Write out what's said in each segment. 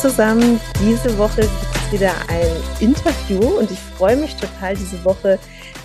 zusammen. Diese Woche gibt es wieder ein Interview und ich freue mich total, diese Woche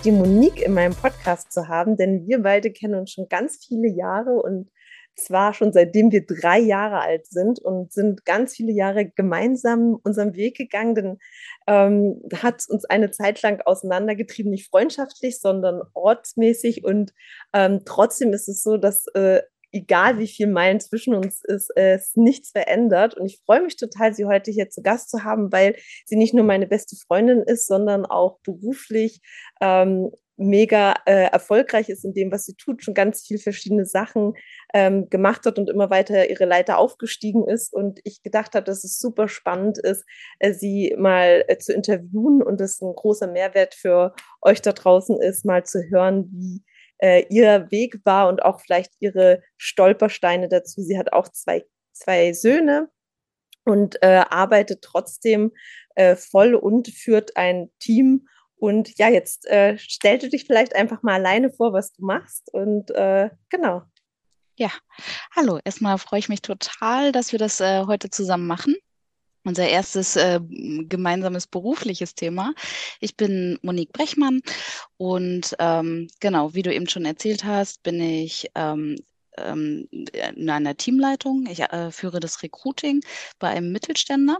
die Monique in meinem Podcast zu haben, denn wir beide kennen uns schon ganz viele Jahre und zwar schon seitdem wir drei Jahre alt sind und sind ganz viele Jahre gemeinsam unseren Weg gegangen, denn ähm, hat uns eine Zeit lang auseinandergetrieben, nicht freundschaftlich, sondern ortsmäßig und ähm, trotzdem ist es so, dass äh, egal wie viel Meilen zwischen uns ist, es nichts verändert. Und ich freue mich total, Sie heute hier zu Gast zu haben, weil sie nicht nur meine beste Freundin ist, sondern auch beruflich ähm, mega äh, erfolgreich ist in dem, was sie tut, schon ganz viel verschiedene Sachen ähm, gemacht hat und immer weiter ihre Leiter aufgestiegen ist. Und ich gedacht habe, dass es super spannend ist, äh, sie mal äh, zu interviewen und es ein großer Mehrwert für euch da draußen ist, mal zu hören, wie äh, ihr Weg war und auch vielleicht ihre Stolpersteine dazu. Sie hat auch zwei, zwei Söhne und äh, arbeitet trotzdem äh, voll und führt ein Team. Und ja, jetzt äh, stell du dich vielleicht einfach mal alleine vor, was du machst. Und äh, genau. Ja, hallo. Erstmal freue ich mich total, dass wir das äh, heute zusammen machen unser erstes äh, gemeinsames berufliches Thema. Ich bin Monique Brechmann und ähm, genau, wie du eben schon erzählt hast, bin ich ähm, ähm in einer Teamleitung. Ich äh, führe das Recruiting bei einem Mittelständler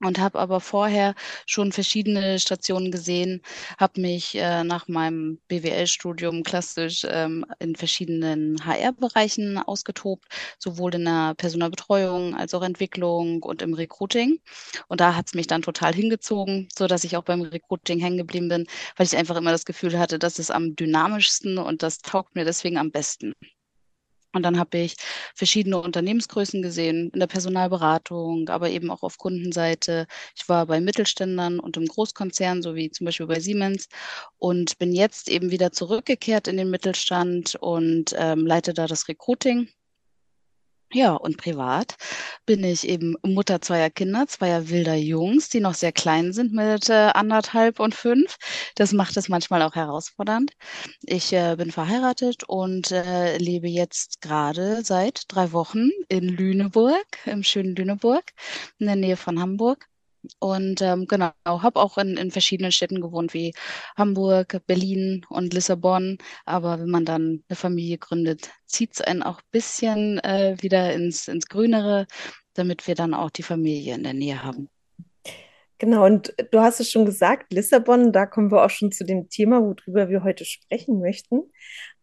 und habe aber vorher schon verschiedene Stationen gesehen, habe mich äh, nach meinem BWL-Studium klassisch ähm, in verschiedenen HR-Bereichen ausgetobt, sowohl in der Personalbetreuung als auch Entwicklung und im Recruiting. Und da hat es mich dann total hingezogen, so dass ich auch beim Recruiting hängen geblieben bin, weil ich einfach immer das Gefühl hatte, das ist am dynamischsten und das taugt mir deswegen am besten. Und dann habe ich verschiedene Unternehmensgrößen gesehen, in der Personalberatung, aber eben auch auf Kundenseite. Ich war bei Mittelständlern und im Großkonzern, so wie zum Beispiel bei Siemens, und bin jetzt eben wieder zurückgekehrt in den Mittelstand und ähm, leite da das Recruiting ja, und privat bin ich eben Mutter zweier Kinder, zweier wilder Jungs, die noch sehr klein sind mit äh, anderthalb und fünf. Das macht es manchmal auch herausfordernd. Ich äh, bin verheiratet und äh, lebe jetzt gerade seit drei Wochen in Lüneburg, im schönen Lüneburg, in der Nähe von Hamburg. Und ähm, genau, habe auch in, in verschiedenen Städten gewohnt, wie Hamburg, Berlin und Lissabon. Aber wenn man dann eine Familie gründet, zieht es einen auch ein bisschen äh, wieder ins, ins Grünere, damit wir dann auch die Familie in der Nähe haben. Genau, und du hast es schon gesagt, Lissabon, da kommen wir auch schon zu dem Thema, worüber wir heute sprechen möchten.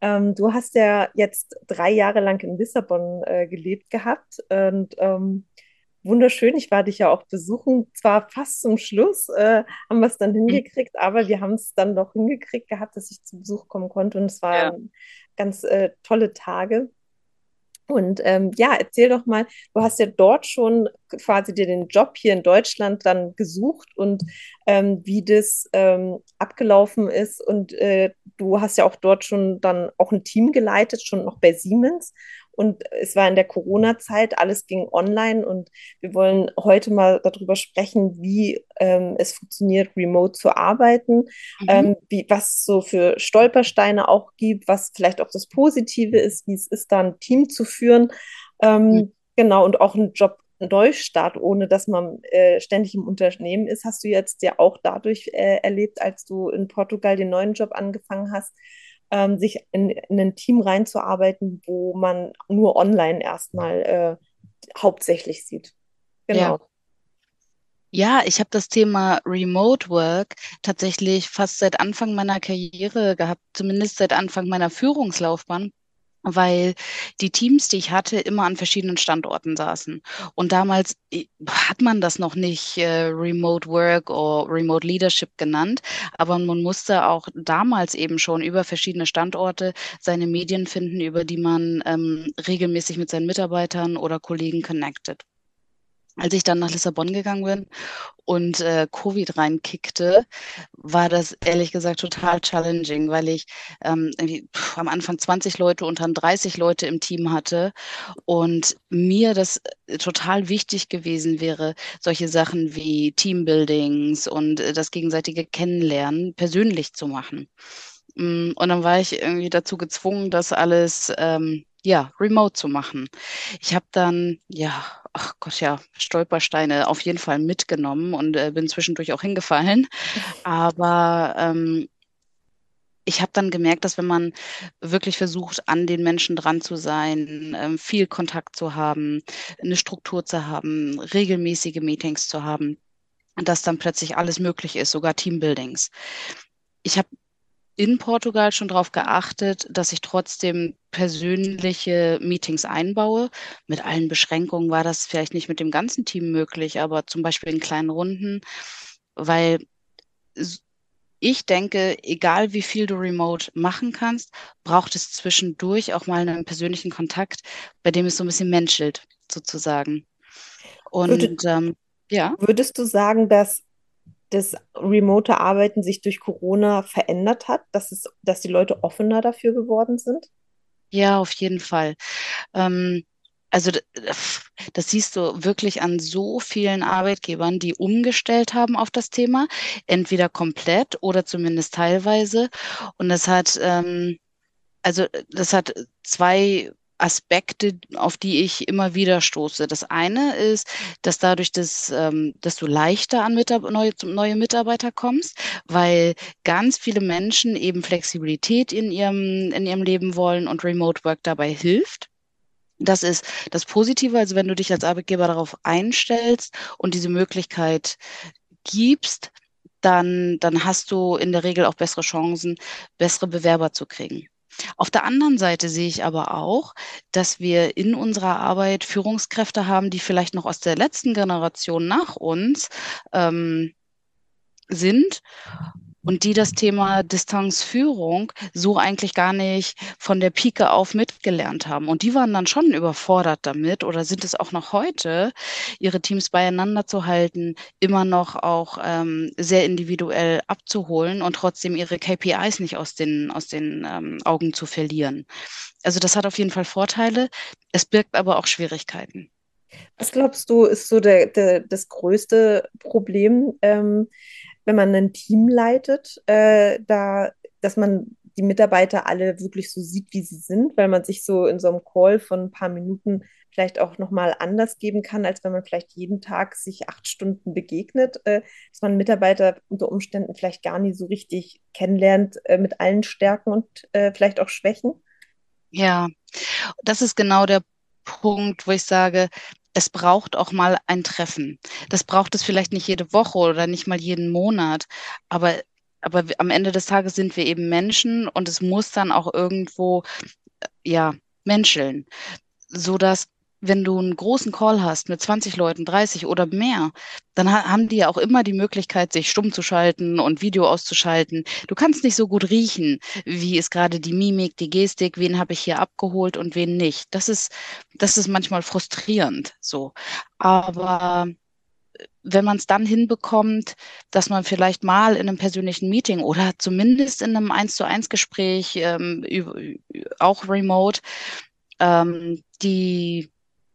Ähm, du hast ja jetzt drei Jahre lang in Lissabon äh, gelebt gehabt und ähm, wunderschön. Ich war dich ja auch besuchen. Zwar fast zum Schluss äh, haben wir es dann mhm. hingekriegt, aber wir haben es dann doch hingekriegt gehabt, dass ich zu Besuch kommen konnte. Und es waren ja. ganz äh, tolle Tage. Und ähm, ja, erzähl doch mal, du hast ja dort schon quasi dir den Job hier in Deutschland dann gesucht und ähm, wie das ähm, abgelaufen ist. Und äh, du hast ja auch dort schon dann auch ein Team geleitet, schon noch bei Siemens. Und es war in der Corona-Zeit, alles ging online und wir wollen heute mal darüber sprechen, wie ähm, es funktioniert, remote zu arbeiten, mhm. ähm, wie, was es so für Stolpersteine auch gibt, was vielleicht auch das Positive ist, wie es ist, da ein Team zu führen. Ähm, mhm. Genau, und auch einen Job Neustart, ohne dass man äh, ständig im Unternehmen ist, hast du jetzt ja auch dadurch äh, erlebt, als du in Portugal den neuen Job angefangen hast, ähm, sich in, in, ein Team reinzuarbeiten, wo man nur online erstmal äh, hauptsächlich sieht. Genau. Ja. Ja, ich habe das Thema Remote Work tatsächlich fast seit Anfang meiner Karriere gehabt, zumindest seit Anfang meiner Führungslaufbahn weil die Teams, die ich hatte, immer an verschiedenen Standorten saßen. Und damals hat man das noch nicht äh, Remote Work oder Remote Leadership genannt, aber man musste auch damals eben schon über verschiedene Standorte seine Medien finden, über die man ähm, regelmäßig mit seinen Mitarbeitern oder Kollegen connected als ich dann nach Lissabon gegangen bin und äh, Covid reinkickte, war das ehrlich gesagt total challenging, weil ich ähm, pff, am Anfang 20 Leute und dann 30 Leute im Team hatte und mir das äh, total wichtig gewesen wäre, solche Sachen wie Teambuildings und äh, das gegenseitige Kennenlernen persönlich zu machen. Mm, und dann war ich irgendwie dazu gezwungen, das alles ähm, ja, remote zu machen. Ich habe dann, ja, ach Gott, ja, Stolpersteine auf jeden Fall mitgenommen und äh, bin zwischendurch auch hingefallen. Aber ähm, ich habe dann gemerkt, dass wenn man wirklich versucht, an den Menschen dran zu sein, ähm, viel Kontakt zu haben, eine Struktur zu haben, regelmäßige Meetings zu haben, dass dann plötzlich alles möglich ist, sogar Teambuildings. Ich habe in Portugal schon darauf geachtet, dass ich trotzdem persönliche Meetings einbaue. Mit allen Beschränkungen war das vielleicht nicht mit dem ganzen Team möglich, aber zum Beispiel in kleinen Runden, weil ich denke, egal wie viel du remote machen kannst, braucht es zwischendurch auch mal einen persönlichen Kontakt, bei dem es so ein bisschen menschelt, sozusagen. Und Würde, ähm, ja. Würdest du sagen, dass das remote Arbeiten sich durch Corona verändert hat, dass, es, dass die Leute offener dafür geworden sind? Ja, auf jeden Fall. Ähm, also das siehst du wirklich an so vielen Arbeitgebern, die umgestellt haben auf das Thema, entweder komplett oder zumindest teilweise. Und das hat, ähm, also das hat zwei Aspekte, auf die ich immer wieder stoße. Das eine ist, dass dadurch, dass, ähm, dass du leichter an Mitab neue, neue Mitarbeiter kommst, weil ganz viele Menschen eben Flexibilität in ihrem, in ihrem Leben wollen und Remote Work dabei hilft. Das ist das Positive, also wenn du dich als Arbeitgeber darauf einstellst und diese Möglichkeit gibst, dann, dann hast du in der Regel auch bessere Chancen, bessere Bewerber zu kriegen. Auf der anderen Seite sehe ich aber auch, dass wir in unserer Arbeit Führungskräfte haben, die vielleicht noch aus der letzten Generation nach uns ähm, sind und die das Thema Distanzführung so eigentlich gar nicht von der Pike auf mitgelernt haben. Und die waren dann schon überfordert damit oder sind es auch noch heute, ihre Teams beieinander zu halten, immer noch auch ähm, sehr individuell abzuholen und trotzdem ihre KPIs nicht aus den, aus den ähm, Augen zu verlieren. Also das hat auf jeden Fall Vorteile, es birgt aber auch Schwierigkeiten. Was glaubst du, ist so der, der das größte Problem? Ähm, wenn man ein Team leitet, äh, da, dass man die Mitarbeiter alle wirklich so sieht, wie sie sind, weil man sich so in so einem Call von ein paar Minuten vielleicht auch nochmal anders geben kann, als wenn man vielleicht jeden Tag sich acht Stunden begegnet, äh, dass man Mitarbeiter unter Umständen vielleicht gar nie so richtig kennenlernt äh, mit allen Stärken und äh, vielleicht auch Schwächen. Ja, das ist genau der Punkt, wo ich sage, es braucht auch mal ein Treffen. Das braucht es vielleicht nicht jede Woche oder nicht mal jeden Monat, aber, aber am Ende des Tages sind wir eben Menschen und es muss dann auch irgendwo, ja, menscheln, sodass wenn du einen großen Call hast mit 20 Leuten, 30 oder mehr, dann ha haben die ja auch immer die Möglichkeit, sich stumm zu schalten und Video auszuschalten. Du kannst nicht so gut riechen, wie ist gerade die Mimik, die Gestik, wen habe ich hier abgeholt und wen nicht. Das ist, das ist manchmal frustrierend so. Aber wenn man es dann hinbekommt, dass man vielleicht mal in einem persönlichen Meeting oder zumindest in einem eins zu eins Gespräch, ähm, auch remote, ähm, die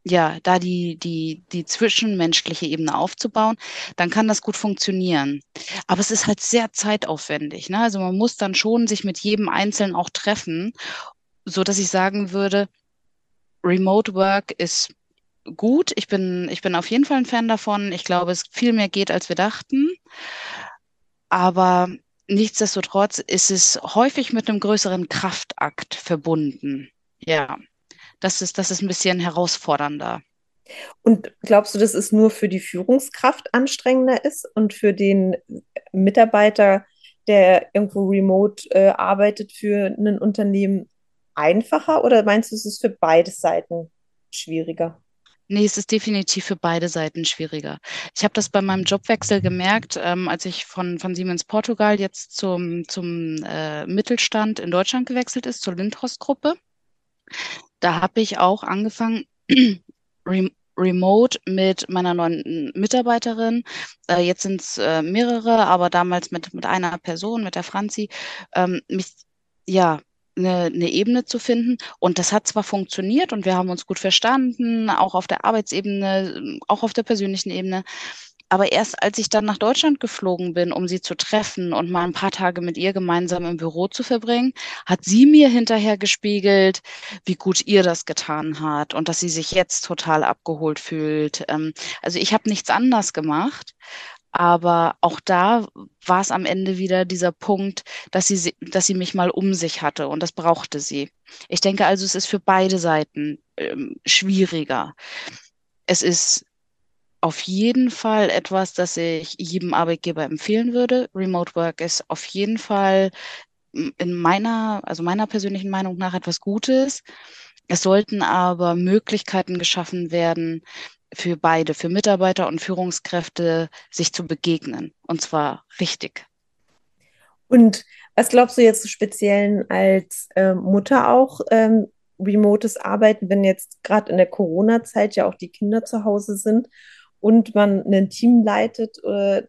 ja, da die, die, die zwischenmenschliche Ebene aufzubauen, dann kann das gut funktionieren. Aber es ist halt sehr zeitaufwendig. Ne? Also man muss dann schon sich mit jedem Einzelnen auch treffen, so dass ich sagen würde, Remote Work ist gut. Ich bin, ich bin auf jeden Fall ein Fan davon. Ich glaube, es viel mehr geht, als wir dachten. Aber nichtsdestotrotz ist es häufig mit einem größeren Kraftakt verbunden. Ja das ist, das ist ein bisschen herausfordernder. Und glaubst du, dass es nur für die Führungskraft anstrengender ist und für den Mitarbeiter, der irgendwo remote äh, arbeitet, für ein Unternehmen einfacher? Oder meinst du, es ist für beide Seiten schwieriger? Nee, es ist definitiv für beide Seiten schwieriger. Ich habe das bei meinem Jobwechsel gemerkt, ähm, als ich von, von Siemens Portugal jetzt zum, zum äh, Mittelstand in Deutschland gewechselt ist, zur Lindhorst-Gruppe da habe ich auch angefangen, remote mit meiner neuen Mitarbeiterin. Äh, jetzt sind es äh, mehrere, aber damals mit, mit einer Person, mit der Franzi, ähm, mich ja eine, eine Ebene zu finden. Und das hat zwar funktioniert und wir haben uns gut verstanden, auch auf der Arbeitsebene, auch auf der persönlichen Ebene. Aber erst als ich dann nach Deutschland geflogen bin, um sie zu treffen und mal ein paar Tage mit ihr gemeinsam im Büro zu verbringen, hat sie mir hinterher gespiegelt, wie gut ihr das getan hat und dass sie sich jetzt total abgeholt fühlt. Ähm, also ich habe nichts anders gemacht. Aber auch da war es am Ende wieder dieser Punkt, dass sie, dass sie mich mal um sich hatte und das brauchte sie. Ich denke also, es ist für beide Seiten ähm, schwieriger. Es ist auf jeden Fall etwas, das ich jedem Arbeitgeber empfehlen würde. Remote Work ist auf jeden Fall in meiner, also meiner persönlichen Meinung nach etwas Gutes. Es sollten aber Möglichkeiten geschaffen werden, für beide, für Mitarbeiter und Führungskräfte, sich zu begegnen. Und zwar richtig. Und was glaubst du jetzt speziell als äh, Mutter auch, ähm, remotes Arbeiten, wenn jetzt gerade in der Corona-Zeit ja auch die Kinder zu Hause sind und man ein Team leitet? Äh,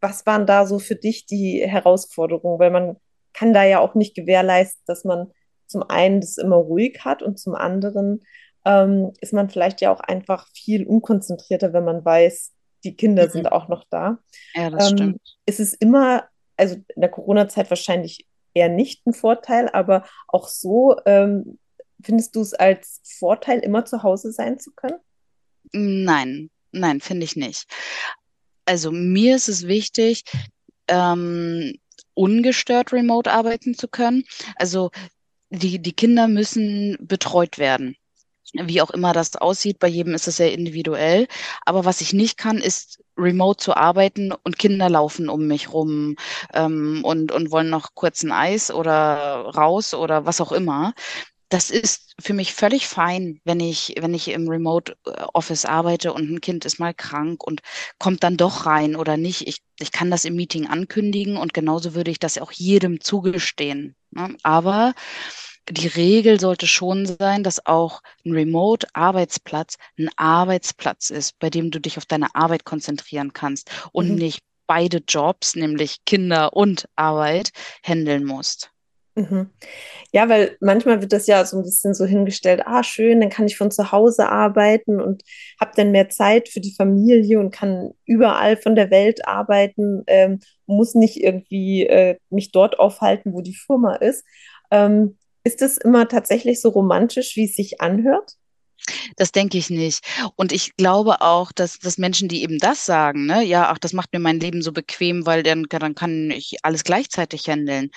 was waren da so für dich die Herausforderungen? Weil man kann da ja auch nicht gewährleisten, dass man zum einen das immer ruhig hat und zum anderen ähm, ist man vielleicht ja auch einfach viel unkonzentrierter, wenn man weiß, die Kinder mhm. sind auch noch da. Ja, das ähm, stimmt. Ist es immer, also in der Corona-Zeit wahrscheinlich eher nicht ein Vorteil, aber auch so, ähm, findest du es als Vorteil, immer zu Hause sein zu können? Nein, nein, finde ich nicht. Also mir ist es wichtig, ähm, ungestört remote arbeiten zu können. Also die, die Kinder müssen betreut werden wie auch immer das aussieht. Bei jedem ist es sehr individuell. Aber was ich nicht kann, ist remote zu arbeiten und Kinder laufen um mich rum ähm, und, und wollen noch kurz ein Eis oder raus oder was auch immer. Das ist für mich völlig fein, wenn ich, wenn ich im Remote Office arbeite und ein Kind ist mal krank und kommt dann doch rein oder nicht. Ich, ich kann das im Meeting ankündigen und genauso würde ich das auch jedem zugestehen. Ne? Aber die Regel sollte schon sein, dass auch ein Remote-Arbeitsplatz ein Arbeitsplatz ist, bei dem du dich auf deine Arbeit konzentrieren kannst und mhm. nicht beide Jobs, nämlich Kinder und Arbeit, handeln musst. Mhm. Ja, weil manchmal wird das ja so ein bisschen so hingestellt, ah, schön, dann kann ich von zu Hause arbeiten und habe dann mehr Zeit für die Familie und kann überall von der Welt arbeiten, ähm, muss nicht irgendwie äh, mich dort aufhalten, wo die Firma ist. Ähm, ist es immer tatsächlich so romantisch, wie es sich anhört? Das denke ich nicht. Und ich glaube auch, dass, dass Menschen, die eben das sagen, ne, ja, ach, das macht mir mein Leben so bequem, weil dann, dann kann ich alles gleichzeitig handeln,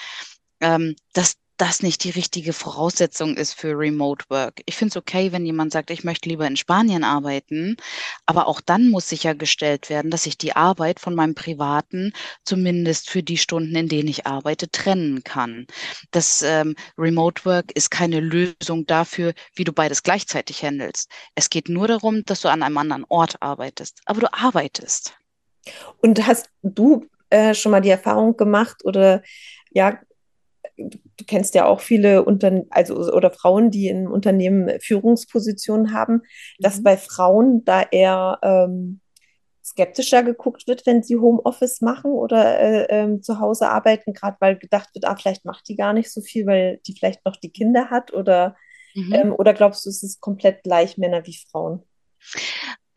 ähm, dass das nicht die richtige Voraussetzung ist für Remote Work. Ich finde es okay, wenn jemand sagt, ich möchte lieber in Spanien arbeiten, aber auch dann muss sichergestellt werden, dass ich die Arbeit von meinem privaten, zumindest für die Stunden, in denen ich arbeite, trennen kann. Das ähm, Remote Work ist keine Lösung dafür, wie du beides gleichzeitig handelst. Es geht nur darum, dass du an einem anderen Ort arbeitest, aber du arbeitest. Und hast du äh, schon mal die Erfahrung gemacht oder ja, du kennst ja auch viele Unternehmen, also oder Frauen, die in Unternehmen Führungspositionen haben, dass mhm. bei Frauen da eher ähm, skeptischer geguckt wird, wenn sie Homeoffice machen oder äh, ähm, zu Hause arbeiten, gerade weil gedacht wird, ah, vielleicht macht die gar nicht so viel, weil die vielleicht noch die Kinder hat oder mhm. ähm, oder glaubst du, es ist komplett gleich Männer wie Frauen?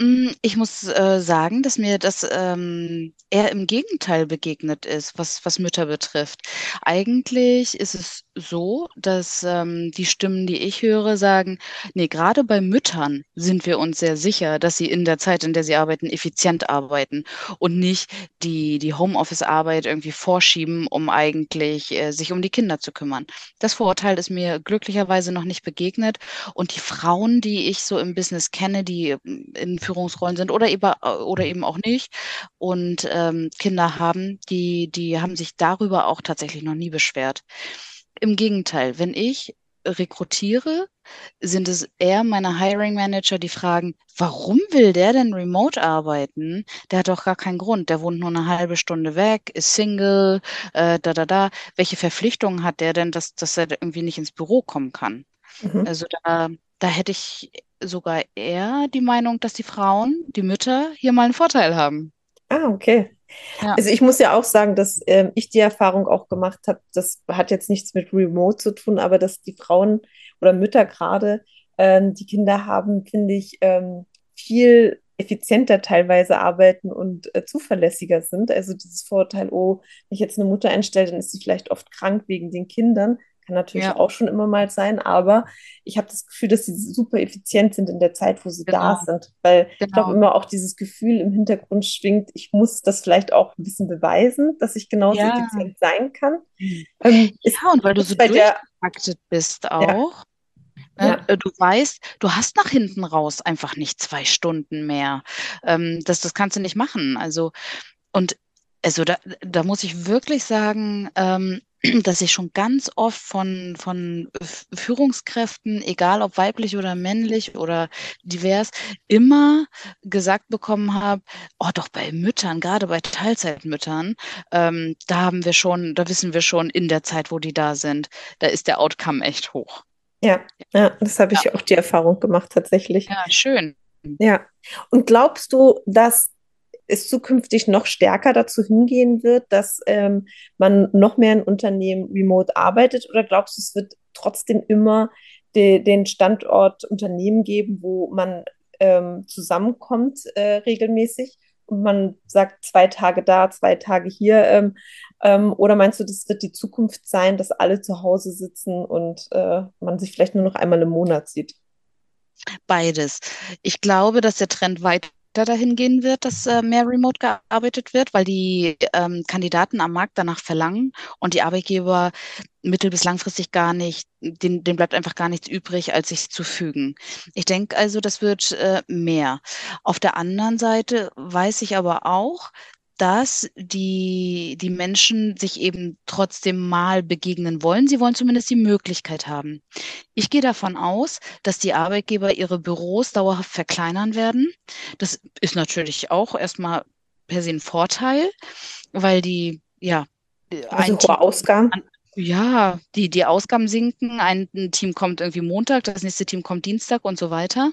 Mm, ich muss äh, sagen, dass mir das ähm, eher im Gegenteil begegnet ist, was, was Mütter betrifft. Eigentlich ist es so, dass ähm, die Stimmen, die ich höre, sagen, nee, gerade bei Müttern sind wir uns sehr sicher, dass sie in der Zeit, in der sie arbeiten, effizient arbeiten und nicht die, die Homeoffice-Arbeit irgendwie vorschieben, um eigentlich äh, sich um die Kinder zu kümmern. Das Vorurteil ist mir glücklicherweise noch nicht begegnet und die Frauen, die ich so im Business kenne, die in Führungsrollen sind oder eben, oder eben auch nicht und ähm, Kinder haben, die, die haben sich darüber auch tatsächlich noch nie beschwert. Im Gegenteil, wenn ich rekrutiere, sind es eher meine Hiring Manager, die fragen, warum will der denn remote arbeiten? Der hat doch gar keinen Grund. Der wohnt nur eine halbe Stunde weg, ist Single, äh, da, da, da. Welche Verpflichtungen hat der denn, dass, dass er irgendwie nicht ins Büro kommen kann? Mhm. Also da, da hätte ich sogar eher die Meinung, dass die Frauen, die Mütter hier mal einen Vorteil haben. Ah, okay. Ja. Also ich muss ja auch sagen, dass äh, ich die Erfahrung auch gemacht habe, das hat jetzt nichts mit Remote zu tun, aber dass die Frauen oder Mütter gerade, ähm, die Kinder haben, finde ich, ähm, viel effizienter teilweise arbeiten und äh, zuverlässiger sind. Also dieses Vorurteil, oh, wenn ich jetzt eine Mutter einstelle, dann ist sie vielleicht oft krank wegen den Kindern. Kann natürlich ja. auch schon immer mal sein, aber ich habe das Gefühl, dass sie super effizient sind in der Zeit, wo sie genau. da sind. Weil genau. ich glaube immer auch dieses Gefühl im Hintergrund schwingt, ich muss das vielleicht auch ein bisschen beweisen, dass ich genauso ja. effizient sein kann. Ähm, ja, und weil du so durchgetaktet bist auch. Ja. Ne? Ja. Äh, du weißt, du hast nach hinten raus einfach nicht zwei Stunden mehr. Ähm, das, das kannst du nicht machen. Also, und also da, da muss ich wirklich sagen, ähm, dass ich schon ganz oft von, von Führungskräften, egal ob weiblich oder männlich oder divers, immer gesagt bekommen habe, oh doch bei Müttern, gerade bei Teilzeitmüttern, ähm, da haben wir schon, da wissen wir schon in der Zeit, wo die da sind, da ist der Outcome echt hoch. Ja, ja das habe ich ja. auch die Erfahrung gemacht tatsächlich. Ja, schön. Ja. Und glaubst du, dass es zukünftig noch stärker dazu hingehen wird, dass ähm, man noch mehr in Unternehmen remote arbeitet? Oder glaubst du, es wird trotzdem immer de, den Standort Unternehmen geben, wo man ähm, zusammenkommt äh, regelmäßig und man sagt zwei Tage da, zwei Tage hier? Ähm, ähm, oder meinst du, das wird die Zukunft sein, dass alle zu Hause sitzen und äh, man sich vielleicht nur noch einmal im Monat sieht? Beides. Ich glaube, dass der Trend weiter dahin gehen wird, dass äh, mehr remote gearbeitet wird, weil die ähm, Kandidaten am Markt danach verlangen und die Arbeitgeber mittel- bis langfristig gar nicht, denen, denen bleibt einfach gar nichts übrig, als sich zu fügen. Ich denke also, das wird äh, mehr. Auf der anderen Seite weiß ich aber auch, dass die, die Menschen sich eben trotzdem mal begegnen wollen. Sie wollen zumindest die Möglichkeit haben. Ich gehe davon aus, dass die Arbeitgeber ihre Büros dauerhaft verkleinern werden. Das ist natürlich auch erstmal per se ein Vorteil, weil die, ja, also Ausgaben. Ja, die, die Ausgaben sinken. Ein Team kommt irgendwie Montag, das nächste Team kommt Dienstag und so weiter.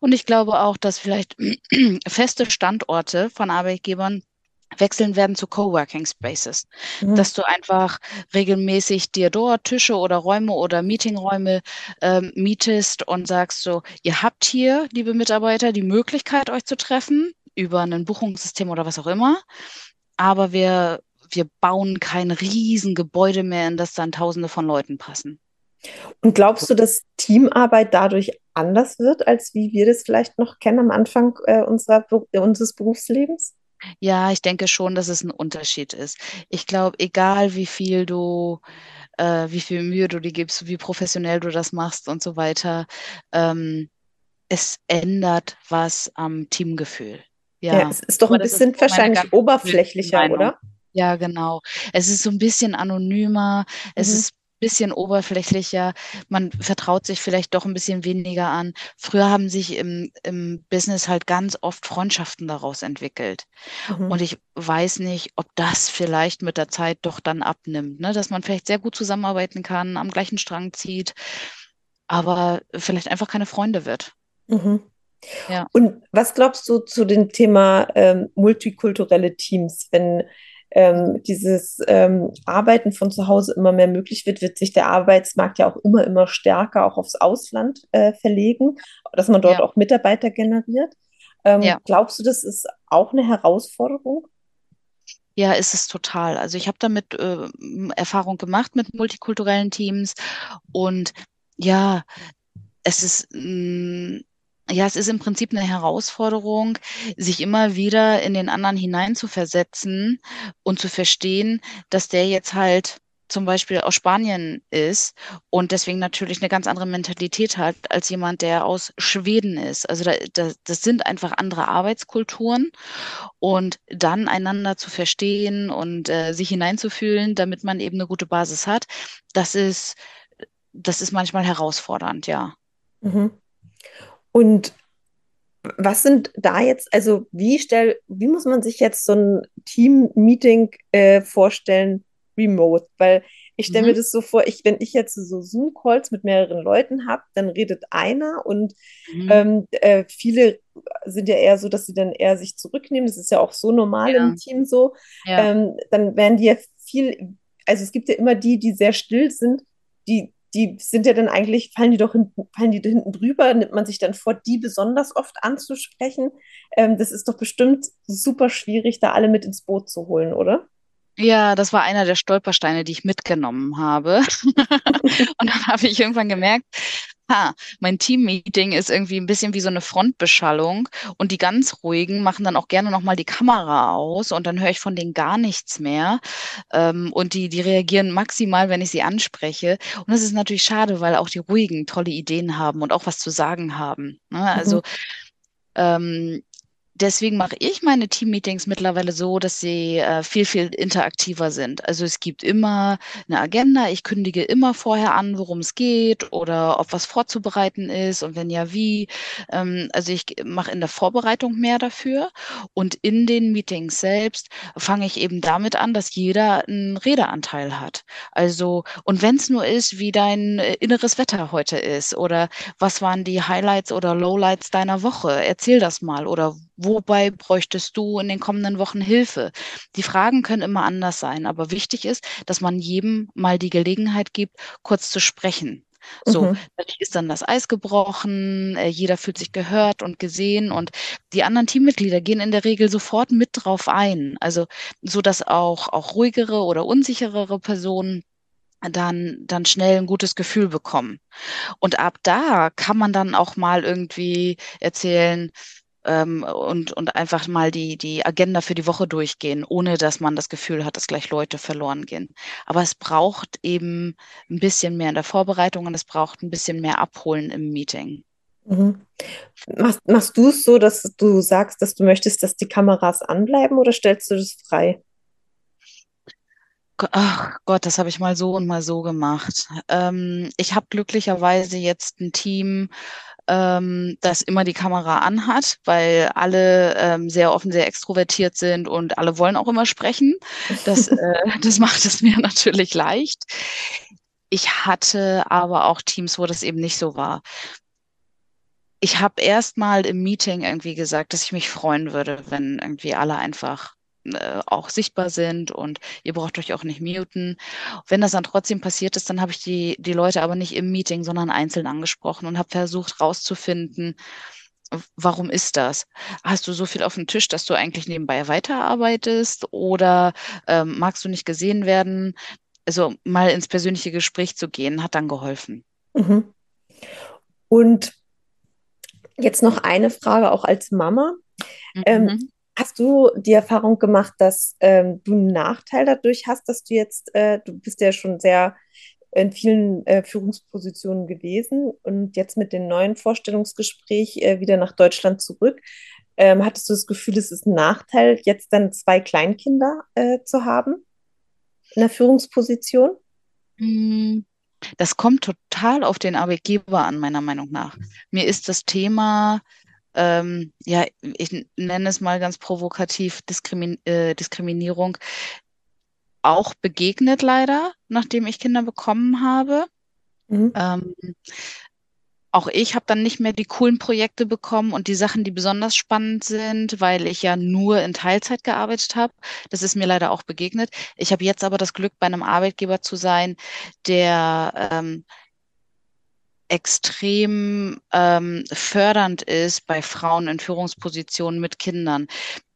Und ich glaube auch, dass vielleicht feste Standorte von Arbeitgebern wechseln werden zu Coworking Spaces, mhm. dass du einfach regelmäßig dir dort Tische oder Räume oder Meetingräume ähm, mietest und sagst so, ihr habt hier, liebe Mitarbeiter, die Möglichkeit, euch zu treffen über ein Buchungssystem oder was auch immer, aber wir, wir bauen kein Riesengebäude mehr, in das dann Tausende von Leuten passen. Und glaubst du, dass Teamarbeit dadurch anders wird, als wie wir das vielleicht noch kennen am Anfang äh, unserer, unseres Berufslebens? Ja, ich denke schon, dass es ein Unterschied ist. Ich glaube, egal wie viel du, äh, wie viel Mühe du dir gibst, wie professionell du das machst und so weiter, ähm, es ändert was am Teamgefühl. Ja, ja es ist doch ein bisschen wahrscheinlich oberflächlicher, oder? Ja, genau. Es ist so ein bisschen anonymer. Es mhm. ist bisschen oberflächlicher, man vertraut sich vielleicht doch ein bisschen weniger an. Früher haben sich im, im Business halt ganz oft Freundschaften daraus entwickelt. Mhm. Und ich weiß nicht, ob das vielleicht mit der Zeit doch dann abnimmt, ne? dass man vielleicht sehr gut zusammenarbeiten kann, am gleichen Strang zieht, aber vielleicht einfach keine Freunde wird. Mhm. Ja. Und was glaubst du zu dem Thema ähm, multikulturelle Teams, wenn ähm, dieses ähm, Arbeiten von zu Hause immer mehr möglich wird, wird sich der Arbeitsmarkt ja auch immer, immer stärker auch aufs Ausland äh, verlegen, dass man dort ja. auch Mitarbeiter generiert. Ähm, ja. Glaubst du, das ist auch eine Herausforderung? Ja, ist es total. Also ich habe damit äh, Erfahrung gemacht mit multikulturellen Teams und ja, es ist mh, mm, ja, es ist im Prinzip eine Herausforderung, sich immer wieder in den anderen hineinzuversetzen und zu verstehen, dass der jetzt halt zum Beispiel aus Spanien ist und deswegen natürlich eine ganz andere Mentalität hat als jemand, der aus Schweden ist. Also da, da, das sind einfach andere Arbeitskulturen und dann einander zu verstehen und äh, sich hineinzufühlen, damit man eben eine gute Basis hat, das ist, das ist manchmal herausfordernd, ja. Mhm. Und was sind da jetzt, also wie stell, wie muss man sich jetzt so ein Team-Meeting äh, vorstellen, remote? Weil ich stelle mhm. mir das so vor, ich, wenn ich jetzt so Zoom-Calls mit mehreren Leuten habe, dann redet einer und mhm. ähm, äh, viele sind ja eher so, dass sie dann eher sich zurücknehmen. Das ist ja auch so normal ja. im Team so. Ja. Ähm, dann werden die ja viel, also es gibt ja immer die, die sehr still sind, die die sind ja dann eigentlich, fallen die doch hinten, fallen die hinten drüber, nimmt man sich dann vor, die besonders oft anzusprechen. Ähm, das ist doch bestimmt super schwierig, da alle mit ins Boot zu holen, oder? Ja, das war einer der Stolpersteine, die ich mitgenommen habe. und dann habe ich irgendwann gemerkt, ha, mein Teammeeting ist irgendwie ein bisschen wie so eine Frontbeschallung und die ganz ruhigen machen dann auch gerne nochmal die Kamera aus und dann höre ich von denen gar nichts mehr. Ähm, und die, die reagieren maximal, wenn ich sie anspreche. Und das ist natürlich schade, weil auch die ruhigen tolle Ideen haben und auch was zu sagen haben. Ne? Also mhm. ähm, deswegen mache ich meine Teammeetings mittlerweile so, dass sie äh, viel, viel interaktiver sind. Also es gibt immer eine Agenda, ich kündige immer vorher an, worum es geht oder ob was vorzubereiten ist und wenn ja, wie. Ähm, also ich mache in der Vorbereitung mehr dafür und in den Meetings selbst fange ich eben damit an, dass jeder einen Redeanteil hat. Also, und wenn es nur ist, wie dein äh, inneres Wetter heute ist oder was waren die Highlights oder Lowlights deiner Woche, erzähl das mal oder wobei bräuchtest du in den kommenden Wochen Hilfe? Die Fragen können immer anders sein, aber wichtig ist, dass man jedem mal die Gelegenheit gibt, kurz zu sprechen. So, mhm. dadurch ist dann das Eis gebrochen, äh, jeder fühlt sich gehört und gesehen und die anderen Teammitglieder gehen in der Regel sofort mit drauf ein. Also, so dass auch, auch ruhigere oder unsicherere Personen dann, dann schnell ein gutes Gefühl bekommen. Und ab da kann man dann auch mal irgendwie erzählen, ähm, und, und einfach mal die, die Agenda für die Woche durchgehen, ohne dass man das Gefühl hat, dass gleich Leute verloren gehen. Aber es braucht eben ein bisschen mehr in der Vorbereitung und es braucht ein bisschen mehr Abholen im Meeting. Mhm. Machst, machst du es so, dass du sagst, dass du möchtest, dass die Kameras anbleiben oder stellst du das frei? Ach Gott, das habe ich mal so und mal so gemacht. Ähm, ich habe glücklicherweise jetzt ein Team, ähm, das immer die Kamera anhat, weil alle ähm, sehr offen, sehr extrovertiert sind und alle wollen auch immer sprechen. Das, äh, das macht es mir natürlich leicht. Ich hatte aber auch Teams, wo das eben nicht so war. Ich habe erst mal im Meeting irgendwie gesagt, dass ich mich freuen würde, wenn irgendwie alle einfach äh, auch sichtbar sind und ihr braucht euch auch nicht muten. Wenn das dann trotzdem passiert ist, dann habe ich die, die Leute aber nicht im Meeting, sondern einzeln angesprochen und habe versucht rauszufinden, warum ist das? Hast du so viel auf dem Tisch, dass du eigentlich nebenbei weiterarbeitest oder ähm, magst du nicht gesehen werden? Also mal ins persönliche Gespräch zu gehen, hat dann geholfen. Mhm. Und jetzt noch eine Frage auch als Mama. Mhm. Ähm, Hast du die Erfahrung gemacht, dass ähm, du einen Nachteil dadurch hast, dass du jetzt, äh, du bist ja schon sehr in vielen äh, Führungspositionen gewesen und jetzt mit dem neuen Vorstellungsgespräch äh, wieder nach Deutschland zurück. Ähm, hattest du das Gefühl, es ist ein Nachteil, jetzt dann zwei Kleinkinder äh, zu haben in der Führungsposition? Hm, das kommt total auf den Arbeitgeber an, meiner Meinung nach. Mir ist das Thema ähm, ja, ich nenne es mal ganz provokativ Diskrimin äh, Diskriminierung auch begegnet leider, nachdem ich Kinder bekommen habe. Mhm. Ähm, auch ich habe dann nicht mehr die coolen Projekte bekommen und die Sachen, die besonders spannend sind, weil ich ja nur in Teilzeit gearbeitet habe. Das ist mir leider auch begegnet. Ich habe jetzt aber das Glück, bei einem Arbeitgeber zu sein, der ähm, extrem ähm, fördernd ist bei Frauen in Führungspositionen mit Kindern.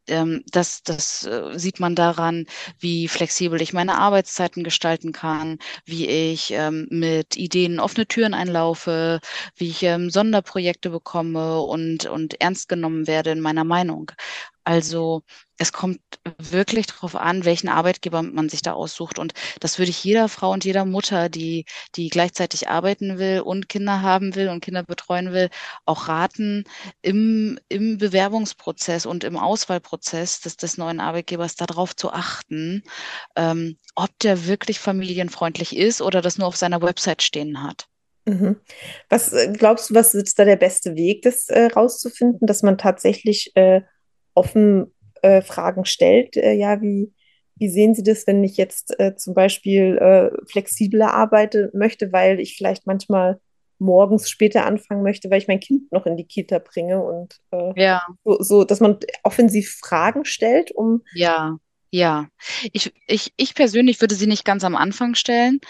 Ähm, das, das äh, sieht man daran, wie flexibel ich meine Arbeitszeiten gestalten kann, wie ich ähm, mit Ideen offene Türen einlaufe, wie ich ähm, Sonderprojekte bekomme und, und ernst genommen werde in meiner Meinung. Also es kommt wirklich darauf an, welchen Arbeitgeber man sich da aussucht. Und das würde ich jeder Frau und jeder Mutter, die, die gleichzeitig arbeiten will und Kinder haben will und Kinder betreuen will, auch raten, im, im Bewerbungsprozess und im Auswahlprozess des, des neuen Arbeitgebers darauf zu achten, ähm, ob der wirklich familienfreundlich ist oder das nur auf seiner Website stehen hat. Mhm. Was äh, glaubst du, was ist da der beste Weg, das äh, rauszufinden, dass man tatsächlich äh, offen äh, Fragen stellt. Äh, ja, wie, wie sehen Sie das, wenn ich jetzt äh, zum Beispiel äh, flexibler arbeiten möchte, weil ich vielleicht manchmal morgens später anfangen möchte, weil ich mein Kind noch in die Kita bringe und äh, ja. so, so, dass man offensiv Fragen stellt, um ja. Ja, ich, ich, ich persönlich würde sie nicht ganz am Anfang stellen,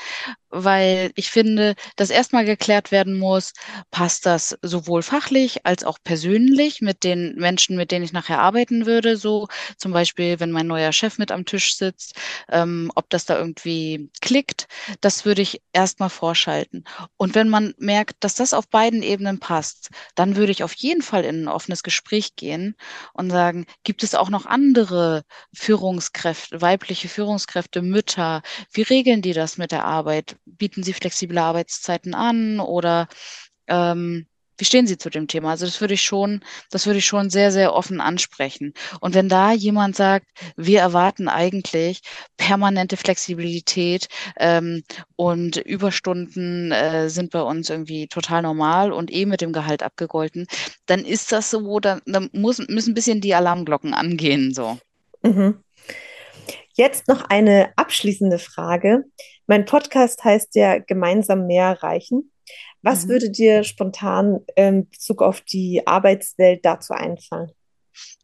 weil ich finde, dass erstmal geklärt werden muss, passt das sowohl fachlich als auch persönlich mit den Menschen, mit denen ich nachher arbeiten würde, so zum Beispiel, wenn mein neuer Chef mit am Tisch sitzt, ähm, ob das da irgendwie klickt, das würde ich erstmal vorschalten. Und wenn man merkt, dass das auf beiden Ebenen passt, dann würde ich auf jeden Fall in ein offenes Gespräch gehen und sagen, gibt es auch noch andere Führungskräfte, weibliche Führungskräfte, Mütter, wie regeln die das mit der Arbeit? Bieten Sie flexible Arbeitszeiten an oder ähm, wie stehen Sie zu dem Thema? Also das würde ich schon, das würde ich schon sehr, sehr offen ansprechen. Und wenn da jemand sagt, wir erwarten eigentlich permanente Flexibilität ähm, und Überstunden äh, sind bei uns irgendwie total normal und eh mit dem Gehalt abgegolten, dann ist das so, da, da muss, müssen ein bisschen die Alarmglocken angehen. So. Mhm. Jetzt noch eine abschließende Frage. Mein Podcast heißt ja Gemeinsam mehr erreichen. Was mhm. würde dir spontan in Bezug auf die Arbeitswelt dazu einfallen?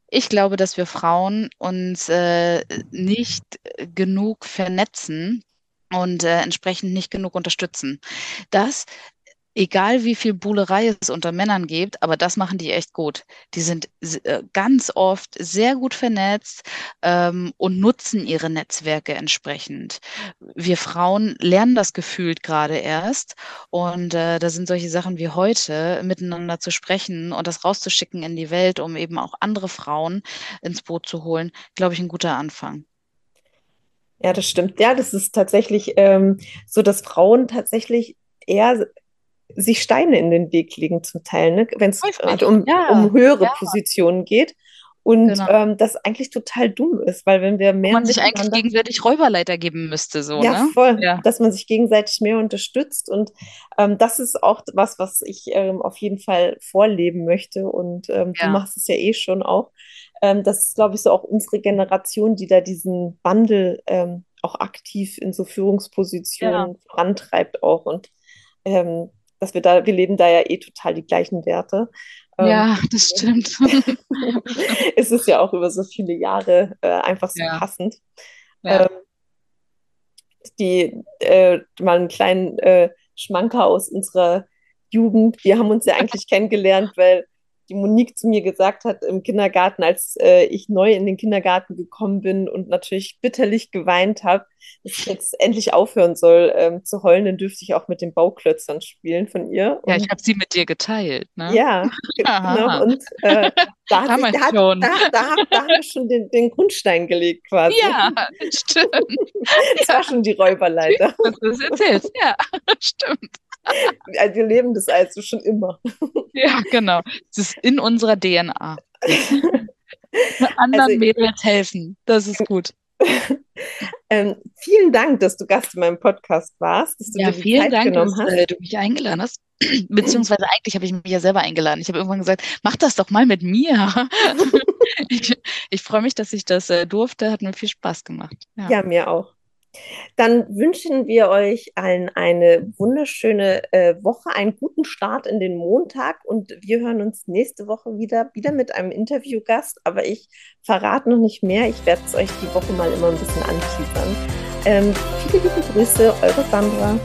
Ich glaube, dass wir Frauen uns äh, nicht genug vernetzen und äh, entsprechend nicht genug unterstützen. Das egal wie viel Buhlerei es unter Männern gibt, aber das machen die echt gut. Die sind äh, ganz oft sehr gut vernetzt ähm, und nutzen ihre Netzwerke entsprechend. Wir Frauen lernen das gefühlt gerade erst und äh, da sind solche Sachen wie heute miteinander zu sprechen und das rauszuschicken in die Welt, um eben auch andere Frauen ins Boot zu holen, glaube ich, ein guter Anfang. Ja, das stimmt. Ja, das ist tatsächlich ähm, so, dass Frauen tatsächlich eher sich Steine in den Weg legen zum Teil, ne? wenn es gerade um, ja. um höhere ja. Positionen geht. Und genau. ähm, das eigentlich total dumm ist, weil wenn wir mehr. Man sich eigentlich gegenseitig Räuberleiter geben müsste, so. Ja, ne? voll. Ja. Dass man sich gegenseitig mehr unterstützt. Und ähm, das ist auch was, was ich ähm, auf jeden Fall vorleben möchte. Und ähm, ja. du machst es ja eh schon auch. Ähm, das ist, glaube ich, so auch unsere Generation, die da diesen Wandel ähm, auch aktiv in so Führungspositionen vorantreibt auch. Und ähm, dass wir da, wir leben da ja eh total die gleichen Werte. Ja, ähm, das stimmt. es ist ja auch über so viele Jahre äh, einfach so ja. passend. Ja. Ähm, die äh, mal einen kleinen äh, Schmanker aus unserer Jugend. Wir haben uns ja eigentlich kennengelernt, weil die Monique zu mir gesagt hat im Kindergarten, als äh, ich neu in den Kindergarten gekommen bin und natürlich bitterlich geweint habe, dass ich jetzt endlich aufhören soll ähm, zu heulen, dann dürfte ich auch mit den Bauklötzern spielen von ihr. Und ja, ich habe sie mit dir geteilt. Ne? Ja, genau. Und äh, da, hat sich, da, hat, da, da, da, haben wir schon den, den, Grundstein gelegt quasi. Ja, stimmt. Das war schon die Räuberleiter. Das erzählst, ja, stimmt. Also wir leben das also schon immer. Ja, genau. Es ist in unserer DNA. Anderen also, Mädels helfen. Das ist gut. ähm, vielen Dank, dass du Gast in meinem Podcast warst. Dass du ja, vielen Zeit Dank, dass hast. Äh, du mich eingeladen hast. Beziehungsweise eigentlich habe ich mich ja selber eingeladen. Ich habe irgendwann gesagt, mach das doch mal mit mir. ich, ich freue mich, dass ich das äh, durfte. Hat mir viel Spaß gemacht. Ja, ja mir auch. Dann wünschen wir euch allen eine wunderschöne äh, Woche, einen guten Start in den Montag und wir hören uns nächste Woche wieder, wieder mit einem Interviewgast. Aber ich verrate noch nicht mehr. Ich werde es euch die Woche mal immer ein bisschen anteasern. Ähm, viele liebe Grüße, eure Sandra.